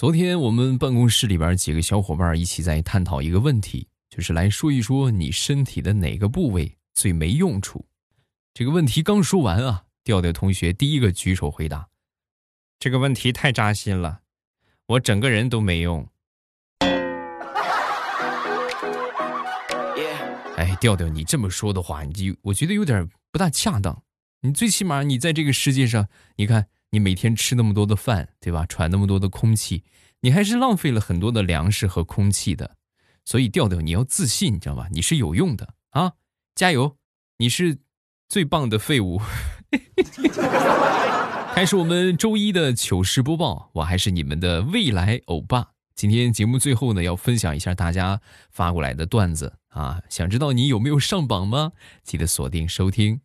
昨天我们办公室里边几个小伙伴一起在探讨一个问题，就是来说一说你身体的哪个部位最没用处。这个问题刚说完啊，调调同学第一个举手回答。这个问题太扎心了，我整个人都没用。哎，调调，你这么说的话，你就我觉得有点不大恰当。你最起码你在这个世界上，你看。你每天吃那么多的饭，对吧？喘那么多的空气，你还是浪费了很多的粮食和空气的。所以调调，你要自信，你知道吧？你是有用的啊！加油，你是最棒的废物。开始我们周一的糗事播报，我还是你们的未来欧巴。今天节目最后呢，要分享一下大家发过来的段子啊！想知道你有没有上榜吗？记得锁定收听。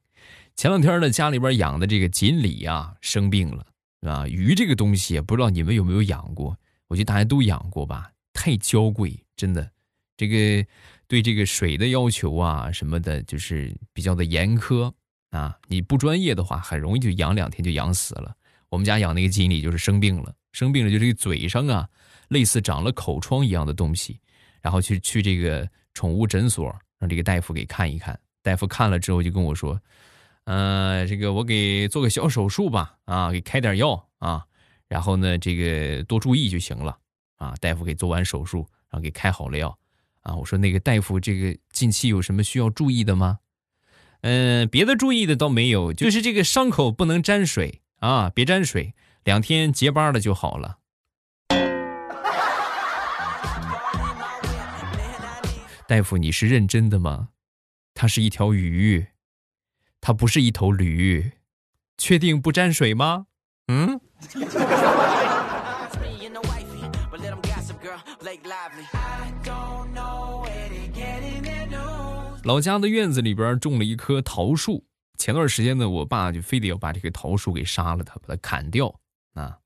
前两天呢，家里边养的这个锦鲤啊生病了，啊，鱼这个东西不知道你们有没有养过？我觉得大家都养过吧，太娇贵，真的，这个对这个水的要求啊什么的，就是比较的严苛啊。你不专业的话，很容易就养两天就养死了。我们家养那个锦鲤就是生病了，生病了就这个嘴上啊，类似长了口疮一样的东西，然后去去这个宠物诊所让这个大夫给看一看，大夫看了之后就跟我说。嗯，这个我给做个小手术吧，啊，给开点药啊，然后呢，这个多注意就行了，啊，大夫给做完手术，然后给开好了药，啊，我说那个大夫，这个近期有什么需要注意的吗？嗯，别的注意的倒没有，就是这个伤口不能沾水啊，别沾水，两天结疤了就好了。大夫，你是认真的吗？它是一条鱼。它不是一头驴，确定不沾水吗？嗯。老家的院子里边种了一棵桃树，前段时间呢，我爸就非得要把这个桃树给杀了，它把它砍掉啊。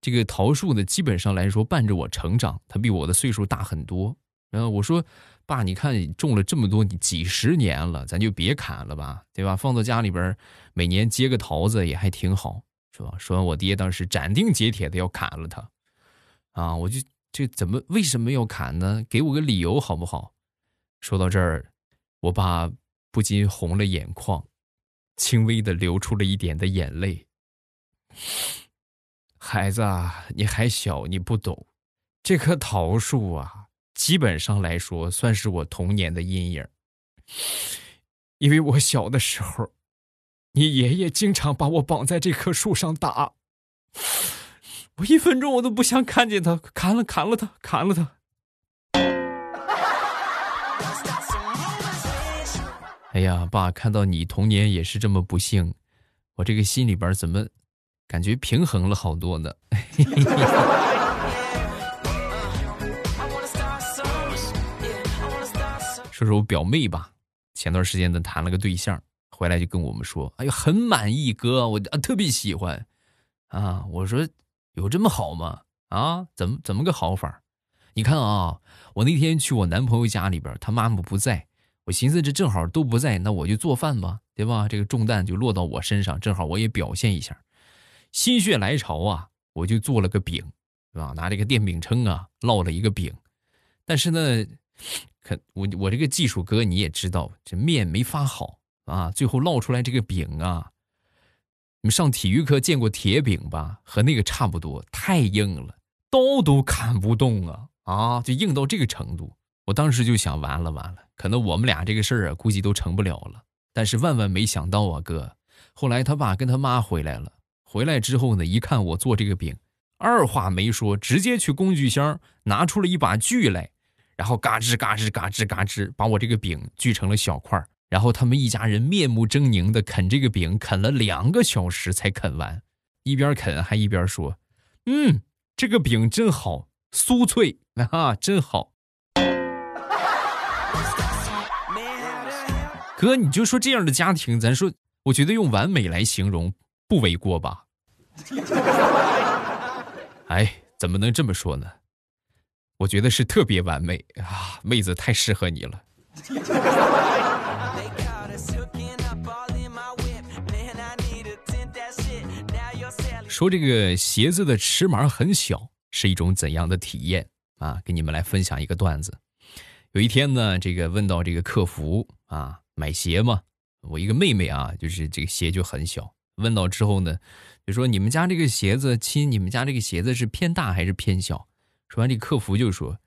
这个桃树呢，基本上来说伴着我成长，它比我的岁数大很多。然后我说。爸，你看你种了这么多，你几十年了，咱就别砍了吧，对吧？放到家里边，每年结个桃子也还挺好，是吧？说完，我爹当时斩钉截铁的要砍了他，啊，我就这怎么为什么要砍呢？给我个理由好不好？说到这儿，我爸不禁红了眼眶，轻微的流出了一点的眼泪。孩子，啊你还小，你不懂，这棵桃树啊。基本上来说，算是我童年的阴影，因为我小的时候，你爷爷经常把我绑在这棵树上打，我一分钟我都不想看见他，砍了砍了他，砍了他。哎呀，爸，看到你童年也是这么不幸，我这个心里边怎么感觉平衡了好多呢？说说我表妹吧，前段时间呢谈了个对象，回来就跟我们说：“哎呦，很满意，哥，我啊特别喜欢。”啊，我说有这么好吗？啊，怎么怎么个好法？你看啊，我那天去我男朋友家里边，他妈妈不在，我寻思这正好都不在，那我就做饭吧，对吧？这个重担就落到我身上，正好我也表现一下，心血来潮啊，我就做了个饼，对吧？拿这个电饼铛啊烙了一个饼，但是呢。可我我这个技术哥你也知道，这面没发好啊，最后烙出来这个饼啊，你们上体育课见过铁饼吧？和那个差不多，太硬了，刀都砍不动啊啊，就硬到这个程度。我当时就想，完了完了，可能我们俩这个事儿啊，估计都成不了了。但是万万没想到啊，哥，后来他爸跟他妈回来了，回来之后呢，一看我做这个饼，二话没说，直接去工具箱拿出了一把锯来。然后嘎吱嘎吱嘎吱嘎吱，把我这个饼锯成了小块儿然后他们一家人面目狰狞的啃这个饼，啃了两个小时才啃完，一边啃还一边说：“嗯，这个饼真好，酥脆啊，真好。”哥，你就说这样的家庭，咱说，我觉得用完美来形容不为过吧？哎，怎么能这么说呢？我觉得是特别完美啊，妹子太适合你了。说这个鞋子的尺码很小，是一种怎样的体验啊？给你们来分享一个段子。有一天呢，这个问到这个客服啊，买鞋嘛，我一个妹妹啊，就是这个鞋就很小。问到之后呢，就说你们家这个鞋子，亲，你们家这个鞋子是偏大还是偏小？说完，这客服就说，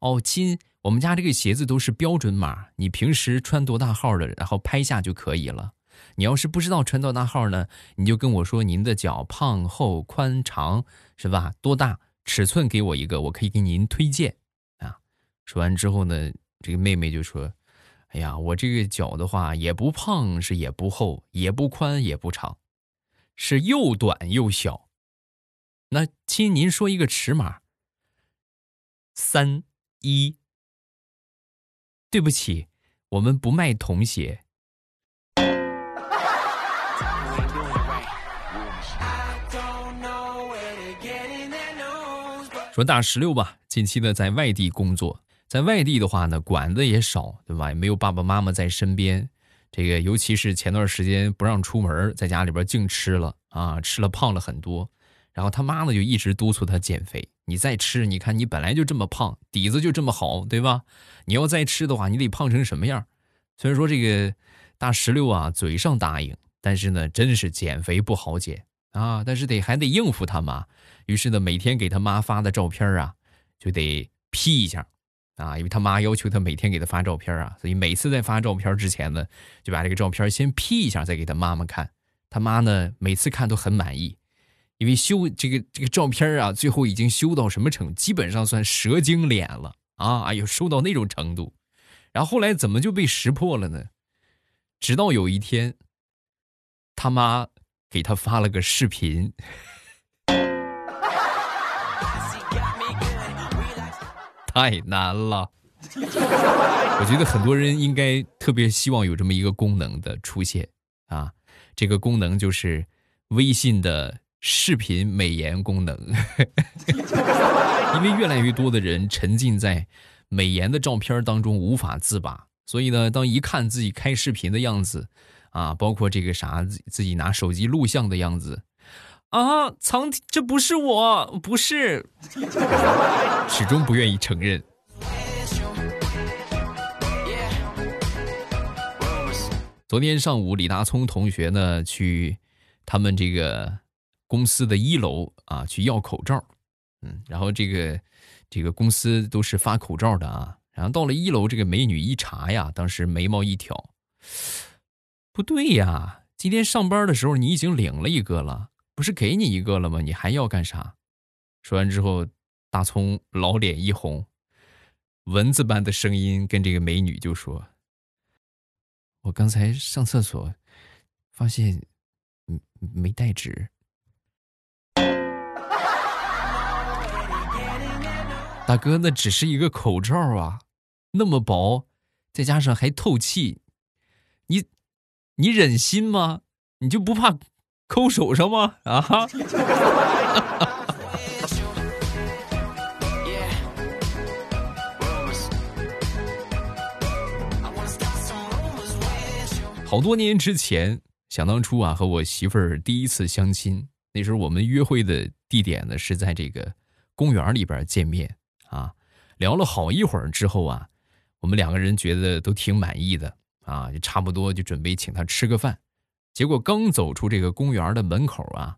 哦，亲，我们家这个鞋子都是标准码，你平时穿多大号的，然后拍下就可以了。你要是不知道穿多大号呢，你就跟我说您的脚胖、厚、宽、长，是吧？多大尺寸给我一个，我可以给您推荐啊。说完之后呢，这个妹妹就说：“哎呀，我这个脚的话也不胖，是也不厚，也不宽，也不长，是又短又小。那亲，您说一个尺码。三一。对不起，我们不卖童鞋。”说大石榴吧，近期呢在外地工作。在外地的话呢，管的也少，对吧？也没有爸爸妈妈在身边。这个尤其是前段时间不让出门，在家里边净吃了啊，吃了胖了很多。然后他妈呢就一直督促他减肥。你再吃，你看你本来就这么胖，底子就这么好，对吧？你要再吃的话，你得胖成什么样？虽然说这个大石榴啊嘴上答应，但是呢，真是减肥不好减啊。但是得还得应付他妈，于是呢，每天给他妈发的照片啊，就得 P 一下。啊，因为他妈要求他每天给他发照片啊，所以每次在发照片之前呢，就把这个照片先 P 一下，再给他妈妈看。他妈呢，每次看都很满意，因为修这个这个照片啊，最后已经修到什么程？基本上算蛇精脸了啊！哎呦，修到那种程度。然后后来怎么就被识破了呢？直到有一天，他妈给他发了个视频。太难了，我觉得很多人应该特别希望有这么一个功能的出现啊！这个功能就是微信的视频美颜功能，因为越来越多的人沉浸在美颜的照片当中无法自拔，所以呢，当一看自己开视频的样子啊，包括这个啥自自己拿手机录像的样子。啊，藏这不是我，不是，始终不愿意承认。昨天上午，李大聪同学呢去他们这个公司的一楼啊去要口罩，嗯，然后这个这个公司都是发口罩的啊，然后到了一楼，这个美女一查呀，当时眉毛一挑，不对呀，今天上班的时候你已经领了一个了。不是给你一个了吗？你还要干啥？说完之后，大葱老脸一红，蚊子般的声音跟这个美女就说：“我刚才上厕所，发现嗯没带纸。大哥，那只是一个口罩啊，那么薄，再加上还透气，你你忍心吗？你就不怕？”抠手上吗？啊！好多年之前，想当初啊，和我媳妇儿第一次相亲，那时候我们约会的地点呢是在这个公园里边见面。聊了好一会儿之后啊，我们两个人觉得都挺满意的啊，就差不多就准备请她吃个饭。结果刚走出这个公园的门口啊，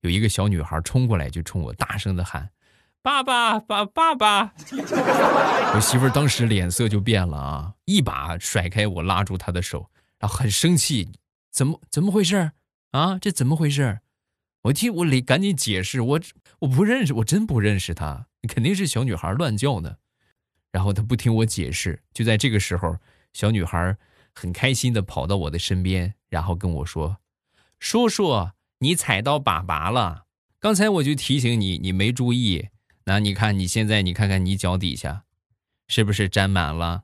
有一个小女孩冲过来，就冲我大声的喊：“爸爸，爸，爸爸！” 我媳妇儿当时脸色就变了啊，一把甩开我，拉住她的手，然后很生气：“怎么怎么回事啊？这怎么回事？”我听我得赶紧解释：“我我不认识，我真不认识她，肯定是小女孩乱叫呢。”然后她不听我解释，就在这个时候，小女孩。很开心的跑到我的身边，然后跟我说：“叔叔，你踩到粑粑了。刚才我就提醒你，你没注意。那你看你现在，你看看你脚底下，是不是沾满了？”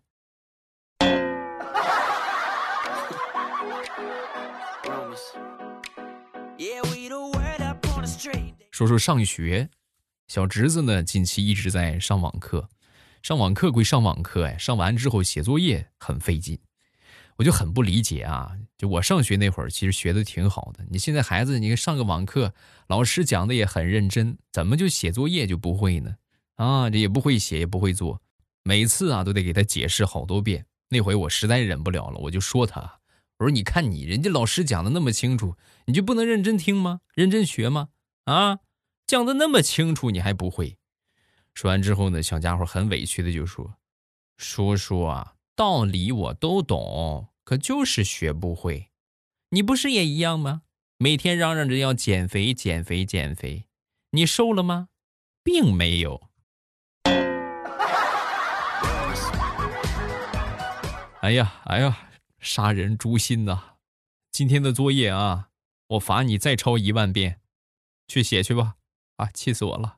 叔叔上学，小侄子呢，近期一直在上网课。上网课归上网课，哎，上完之后写作业很费劲。我就很不理解啊！就我上学那会儿，其实学的挺好的。你现在孩子，你看上个网课，老师讲的也很认真，怎么就写作业就不会呢？啊，这也不会写，也不会做，每次啊都得给他解释好多遍。那回我实在忍不了了，我就说他，我说你看你，人家老师讲的那么清楚，你就不能认真听吗？认真学吗？啊，讲的那么清楚，你还不会？说完之后呢，小家伙很委屈的就说：“叔叔啊。”道理我都懂，可就是学不会。你不是也一样吗？每天嚷嚷着要减肥、减肥、减肥，你瘦了吗？并没有。哎呀，哎呀，杀人诛心呐！今天的作业啊，我罚你再抄一万遍，去写去吧。啊，气死我了！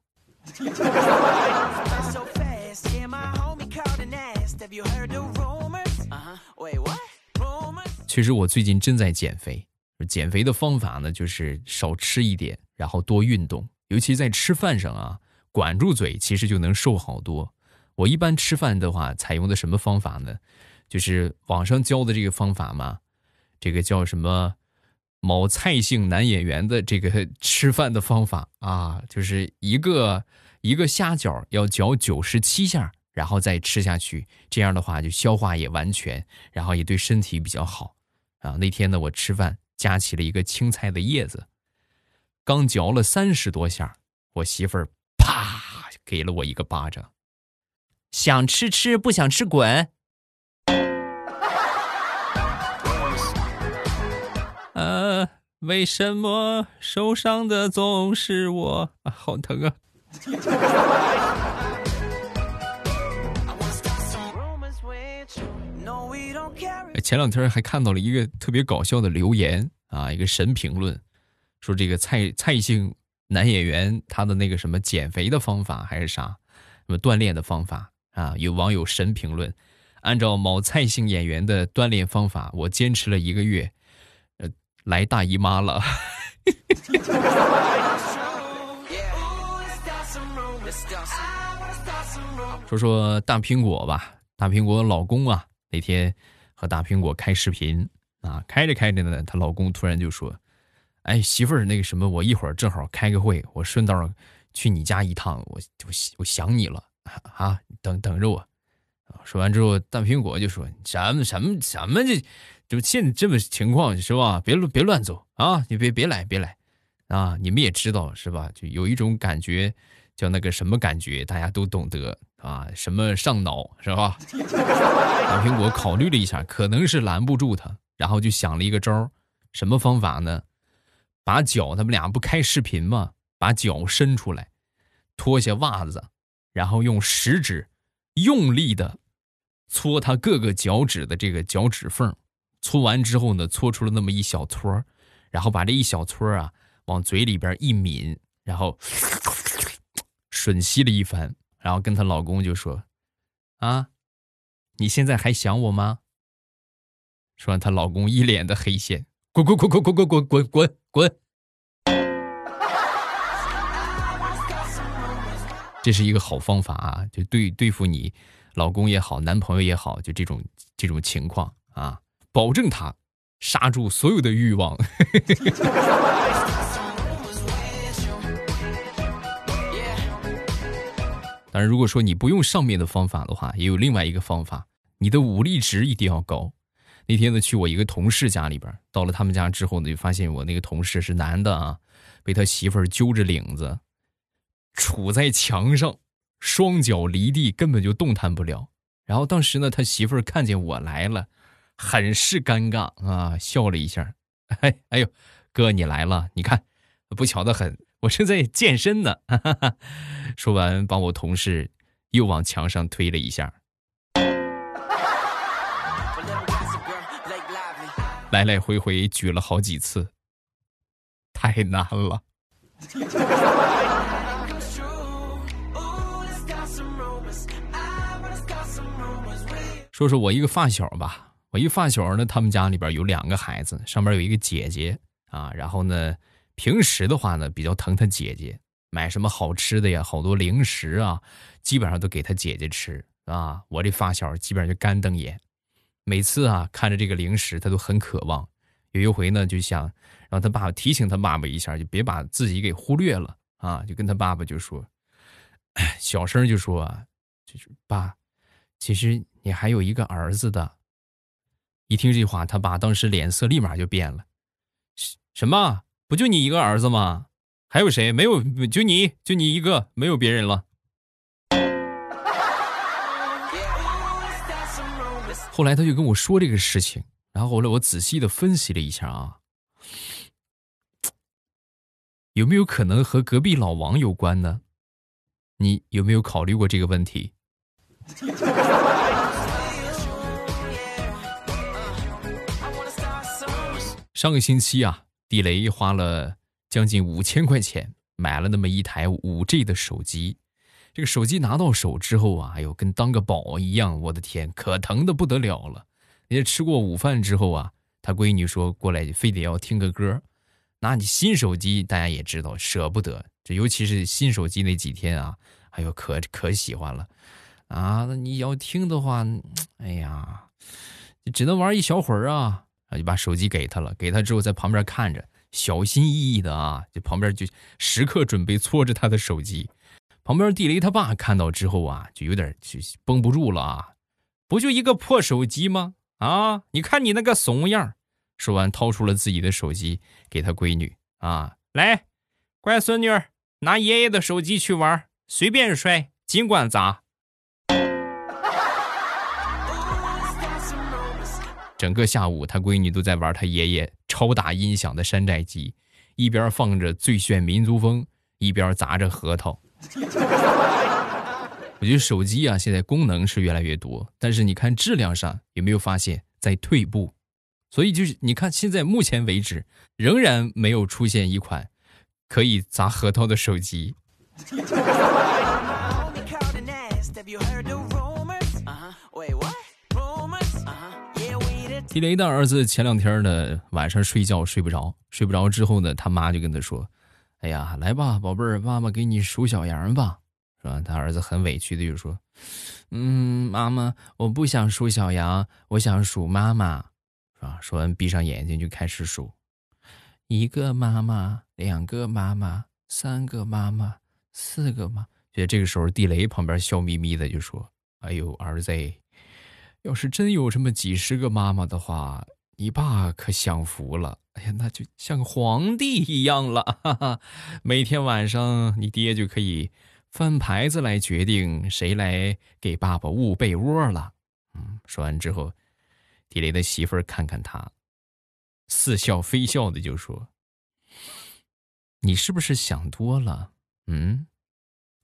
其实我最近正在减肥，减肥的方法呢，就是少吃一点，然后多运动，尤其在吃饭上啊，管住嘴，其实就能瘦好多。我一般吃饭的话，采用的什么方法呢？就是网上教的这个方法嘛，这个叫什么某蔡姓男演员的这个吃饭的方法啊，就是一个一个虾饺要嚼九十七下，然后再吃下去，这样的话就消化也完全，然后也对身体比较好。啊，那天呢，我吃饭夹起了一个青菜的叶子，刚嚼了三十多下，我媳妇儿啪给了我一个巴掌，想吃吃，不想吃滚。为什么受伤的总是我？啊，好疼啊！前两天还看到了一个特别搞笑的留言啊，一个神评论，说这个蔡蔡姓男演员他的那个什么减肥的方法还是啥，什么锻炼的方法啊？有网友神评论，按照某蔡姓演员的锻炼方法，我坚持了一个月，呃，来大姨妈了。说说大苹果吧，大苹果老公啊，那天。和大苹果开视频啊，开着开着呢，她老公突然就说：“哎，媳妇儿，那个什么，我一会儿正好开个会，我顺道去你家一趟，我我我想你了啊，等等着我。”说完之后，大苹果就说：“什么什么什么这，就现这么情况是吧？别乱别乱走啊，你别别来别来啊！你们也知道是吧？就有一种感觉。”叫那个什么感觉，大家都懂得啊？什么上脑是吧？大苹果考虑了一下，可能是拦不住他，然后就想了一个招儿，什么方法呢？把脚，他们俩不开视频吗？把脚伸出来，脱下袜子，然后用食指用力的搓他各个脚趾的这个脚趾缝，搓完之后呢，搓出了那么一小撮然后把这一小撮啊往嘴里边一抿，然后。吮吸了一番，然后跟她老公就说：“啊，你现在还想我吗？”说完，她老公一脸的黑线，滚滚滚滚滚滚滚滚滚滚！这是一个好方法啊，就对对付你老公也好，男朋友也好，就这种这种情况啊，保证他刹住所有的欲望。当然，如果说你不用上面的方法的话，也有另外一个方法，你的武力值一定要高。那天呢，去我一个同事家里边，到了他们家之后呢，就发现我那个同事是男的啊，被他媳妇儿揪着领子，杵在墙上，双脚离地，根本就动弹不了。然后当时呢，他媳妇儿看见我来了，很是尴尬啊，笑了一下，哎哎呦，哥你来了，你看，不巧的很。我正在健身呢，说完，把我同事又往墙上推了一下，来来回回举了好几次，太难了。说说我一个发小吧，我一个发小呢，他们家里边有两个孩子，上面有一个姐姐啊，然后呢。平时的话呢，比较疼他姐姐，买什么好吃的呀，好多零食啊，基本上都给他姐姐吃啊。我这发小基本上就干瞪眼，每次啊看着这个零食，他都很渴望。有一回呢，就想让他爸爸提醒他爸爸一下，就别把自己给忽略了啊！就跟他爸爸就说，小声就说啊，就是爸，其实你还有一个儿子的。一听这话，他爸当时脸色立马就变了。什么？不就你一个儿子吗？还有谁？没有，就你就你一个，没有别人了。后来他就跟我说这个事情，然后后来我仔细的分析了一下啊，有没有可能和隔壁老王有关呢？你有没有考虑过这个问题？上个星期啊，地雷花了将近五千块钱买了那么一台五 G 的手机。这个手机拿到手之后啊，哎呦，跟当个宝一样，我的天，可疼的不得了了。人家吃过午饭之后啊，他闺女说过来，非得要听个歌。那你新手机大家也知道，舍不得，这尤其是新手机那几天啊，哎呦，可可喜欢了啊。那你要听的话，哎呀，只能玩一小会儿啊。啊，就把手机给他了，给他之后在旁边看着，小心翼翼的啊，就旁边就时刻准备搓着他的手机。旁边地雷他爸看到之后啊，就有点就绷不住了啊，不就一个破手机吗？啊，你看你那个怂样说完，掏出了自己的手机给他闺女啊，来，乖孙女，拿爷爷的手机去玩，随便摔，尽管砸。整个下午，他闺女都在玩他爷爷超大音响的山寨机，一边放着最炫民族风，一边砸着核桃。我觉得手机啊，现在功能是越来越多，但是你看质量上有没有发现在退步？所以就是你看，现在目前为止仍然没有出现一款可以砸核桃的手机。地雷的儿子前两天呢，晚上睡觉睡不着，睡不着之后呢，他妈就跟他说：“哎呀，来吧，宝贝儿，妈妈给你数小羊吧，是吧？”他儿子很委屈的就说：“嗯，妈妈，我不想数小羊，我想数妈妈，是吧？”说完，闭上眼睛就开始数：一个妈妈，两个妈妈，三个妈妈，四个妈。就这个时候，地雷旁边笑眯眯的就说：“哎呦，儿子。”要是真有这么几十个妈妈的话，你爸可享福了。哎呀，那就像皇帝一样了。哈哈，每天晚上你爹就可以翻牌子来决定谁来给爸爸捂被窝了。嗯，说完之后，地雷的媳妇儿看看他，似笑非笑的就说：“你是不是想多了？嗯，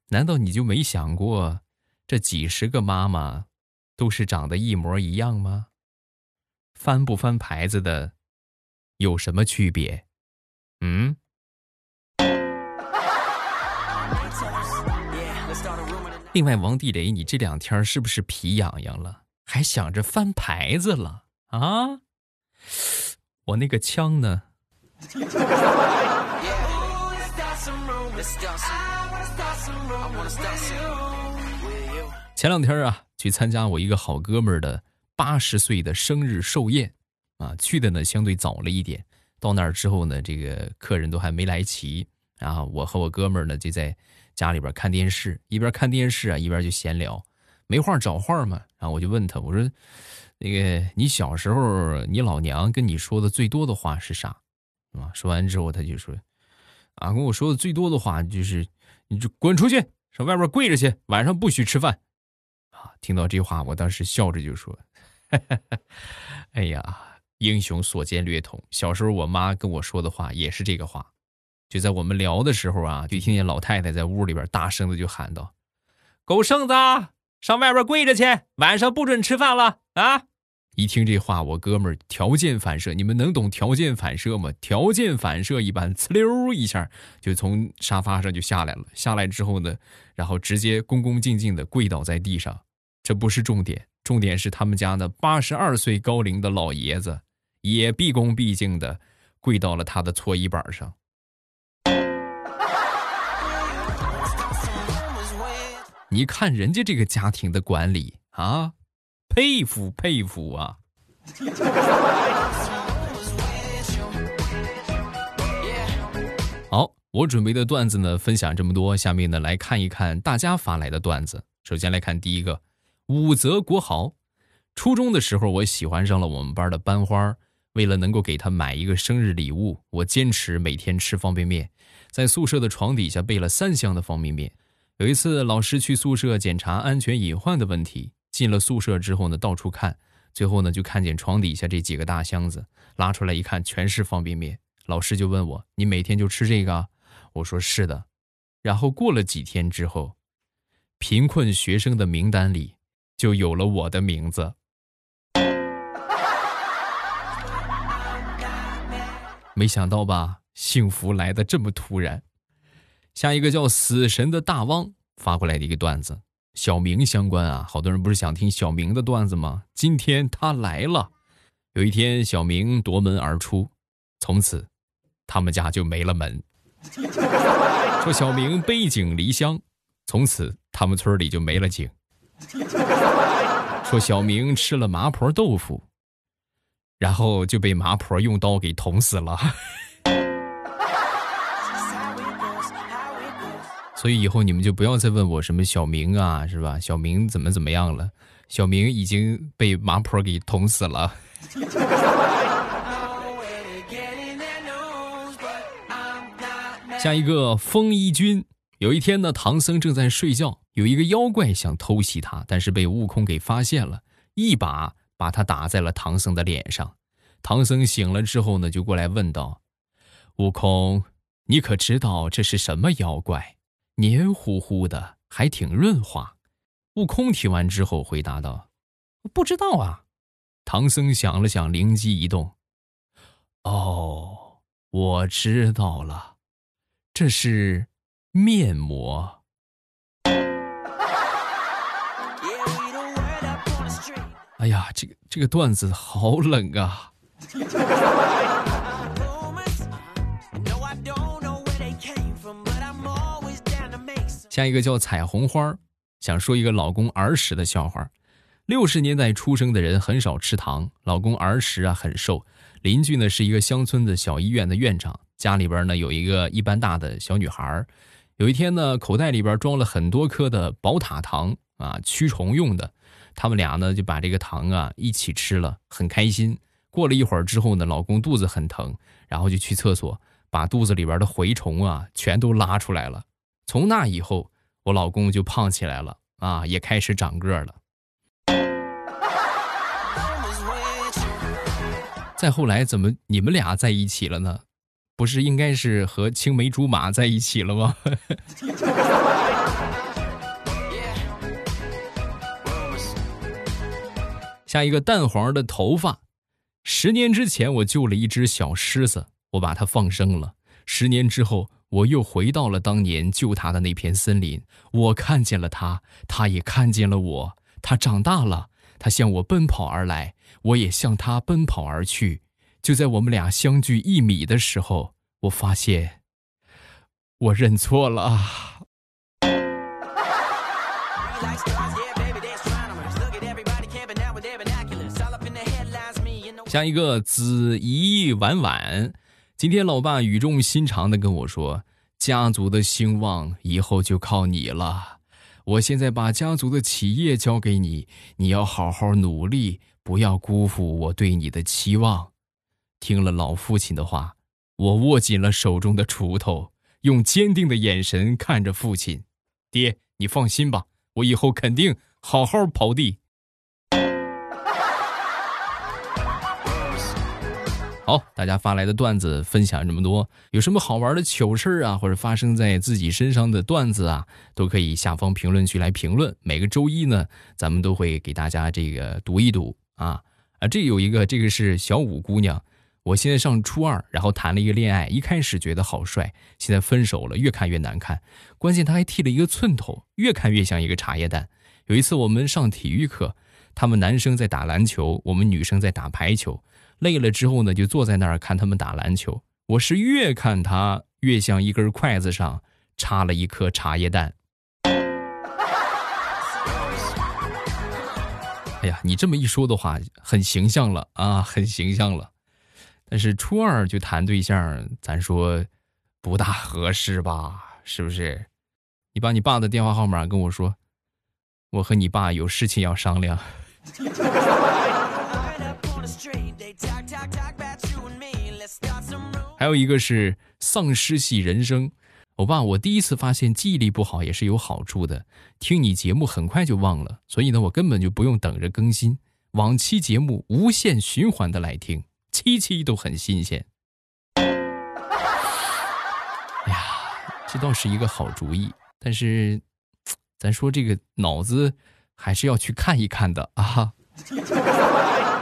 难道你就没想过这几十个妈妈？”都是长得一模一样吗？翻不翻牌子的有什么区别？嗯。另外，王地雷，你这两天是不是皮痒痒了？还想着翻牌子了啊？我那个枪呢？前两天啊。去参加我一个好哥们儿的八十岁的生日寿宴，啊，去的呢相对早了一点。到那儿之后呢，这个客人都还没来齐，然后我和我哥们儿呢就在家里边看电视，一边看电视啊一边就闲聊，没话找话嘛。然后我就问他，我说：“那个你小时候你老娘跟你说的最多的话是啥？”啊，说完之后他就说：“啊，跟我说的最多的话就是你就滚出去，上外边跪着去，晚上不许吃饭。”听到这话，我当时笑着就说：“ 哎呀，英雄所见略同。小时候我妈跟我说的话也是这个话。就在我们聊的时候啊，就听见老太太在屋里边大声的就喊道：‘狗剩子，上外边跪着去，晚上不准吃饭了啊！’一听这话，我哥们儿条件反射，你们能懂条件反射吗？条件反射一般，呲溜一下就从沙发上就下来了。下来之后呢，然后直接恭恭敬敬的跪倒在地上。”这不是重点，重点是他们家那八十二岁高龄的老爷子，也毕恭毕敬的跪到了他的搓衣板上。你看人家这个家庭的管理啊，佩服佩服啊！好，我准备的段子呢，分享这么多，下面呢来看一看大家发来的段子。首先来看第一个，武则国豪。初中的时候，我喜欢上了我们班的班花，为了能够给她买一个生日礼物，我坚持每天吃方便面，在宿舍的床底下备了三箱的方便面。有一次，老师去宿舍检查安全隐患的问题，进了宿舍之后呢，到处看，最后呢就看见床底下这几个大箱子，拉出来一看，全是方便面。老师就问我：“你每天就吃这个？”我说：“是的。”然后过了几天之后，贫困学生的名单里就有了我的名字。没想到吧，幸福来的这么突然。下一个叫死神的大汪发过来的一个段子，小明相关啊，好多人不是想听小明的段子吗？今天他来了。有一天，小明夺门而出，从此。他们家就没了门。说小明背井离乡，从此他们村里就没了井。说小明吃了麻婆豆腐，然后就被麻婆用刀给捅死了。所以以后你们就不要再问我什么小明啊，是吧？小明怎么怎么样了？小明已经被麻婆给捅死了。下一个风衣君，有一天呢，唐僧正在睡觉，有一个妖怪想偷袭他，但是被悟空给发现了，一把把他打在了唐僧的脸上。唐僧醒了之后呢，就过来问道：“悟空，你可知道这是什么妖怪？黏糊糊的，还挺润滑。”悟空听完之后回答道：“不知道啊。”唐僧想了想，灵机一动：“哦，我知道了。”这是面膜。哎呀，这个这个段子好冷啊！下一个叫彩虹花，想说一个老公儿时的笑话。六十年代出生的人很少吃糖，老公儿时啊很瘦，邻居呢是一个乡村的小医院的院长。家里边呢有一个一般大的小女孩，有一天呢口袋里边装了很多颗的宝塔糖啊，驱虫用的。他们俩呢就把这个糖啊一起吃了，很开心。过了一会儿之后呢，老公肚子很疼，然后就去厕所把肚子里边的蛔虫啊全都拉出来了。从那以后，我老公就胖起来了啊，也开始长个了。再后来，怎么你们俩在一起了呢？不是应该是和青梅竹马在一起了吗？加一个淡黄的头发。十年之前，我救了一只小狮子，我把它放生了。十年之后，我又回到了当年救它的那片森林。我看见了它，它也看见了我。它长大了，它向我奔跑而来，我也向它奔跑而去。就在我们俩相距一米的时候，我发现我认错了。下一个子怡婉婉，今天老爸语重心长的跟我说：“家族的兴旺以后就靠你了。我现在把家族的企业交给你，你要好好努力，不要辜负我对你的期望。”听了老父亲的话，我握紧了手中的锄头，用坚定的眼神看着父亲：“爹，你放心吧，我以后肯定好好刨地。”好，大家发来的段子分享这么多，有什么好玩的糗事啊，或者发生在自己身上的段子啊，都可以下方评论区来评论。每个周一呢，咱们都会给大家这个读一读啊啊，这有一个，这个是小五姑娘。我现在上初二，然后谈了一个恋爱，一开始觉得好帅，现在分手了，越看越难看。关键他还剃了一个寸头，越看越像一个茶叶蛋。有一次我们上体育课，他们男生在打篮球，我们女生在打排球，累了之后呢，就坐在那儿看他们打篮球。我是越看他越像一根筷子上插了一颗茶叶蛋。哎呀，你这么一说的话，很形象了啊，很形象了。但是初二就谈对象，咱说不大合适吧？是不是？你把你爸的电话号码跟我说，我和你爸有事情要商量。还有一个是丧尸系人生，欧巴，我第一次发现记忆力不好也是有好处的。听你节目很快就忘了，所以呢，我根本就不用等着更新，往期节目无限循环的来听，期期都很新鲜。哎呀，这倒是一个好主意，但是，咱说这个脑子还是要去看一看的啊。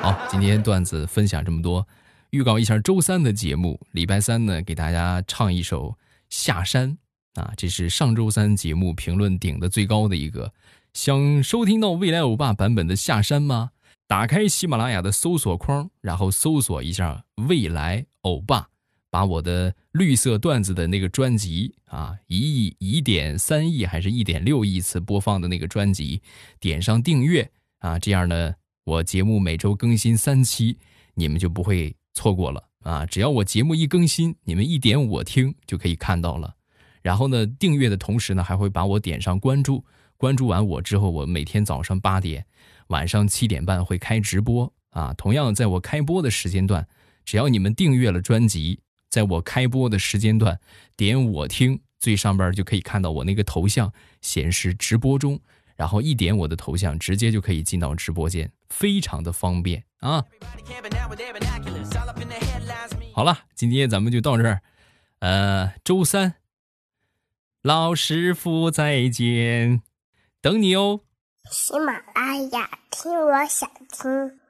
好，今天段子分享这么多。预告一下周三的节目，礼拜三呢，给大家唱一首《下山》啊，这是上周三节目评论顶的最高的一个。想收听到未来欧巴版本的《下山》吗？打开喜马拉雅的搜索框，然后搜索一下“未来欧巴”，把我的绿色段子的那个专辑啊，一亿一点三亿还是一点六亿次播放的那个专辑，点上订阅啊，这样呢，我节目每周更新三期，你们就不会。错过了啊！只要我节目一更新，你们一点我听就可以看到了。然后呢，订阅的同时呢，还会把我点上关注。关注完我之后，我每天早上八点、晚上七点半会开直播啊。同样，在我开播的时间段，只要你们订阅了专辑，在我开播的时间段点我听，最上边就可以看到我那个头像显示直播中。然后一点我的头像，直接就可以进到直播间，非常的方便啊！好了，今天咱们就到这儿，呃，周三，老师傅再见，等你哦。喜马拉雅听，我想听。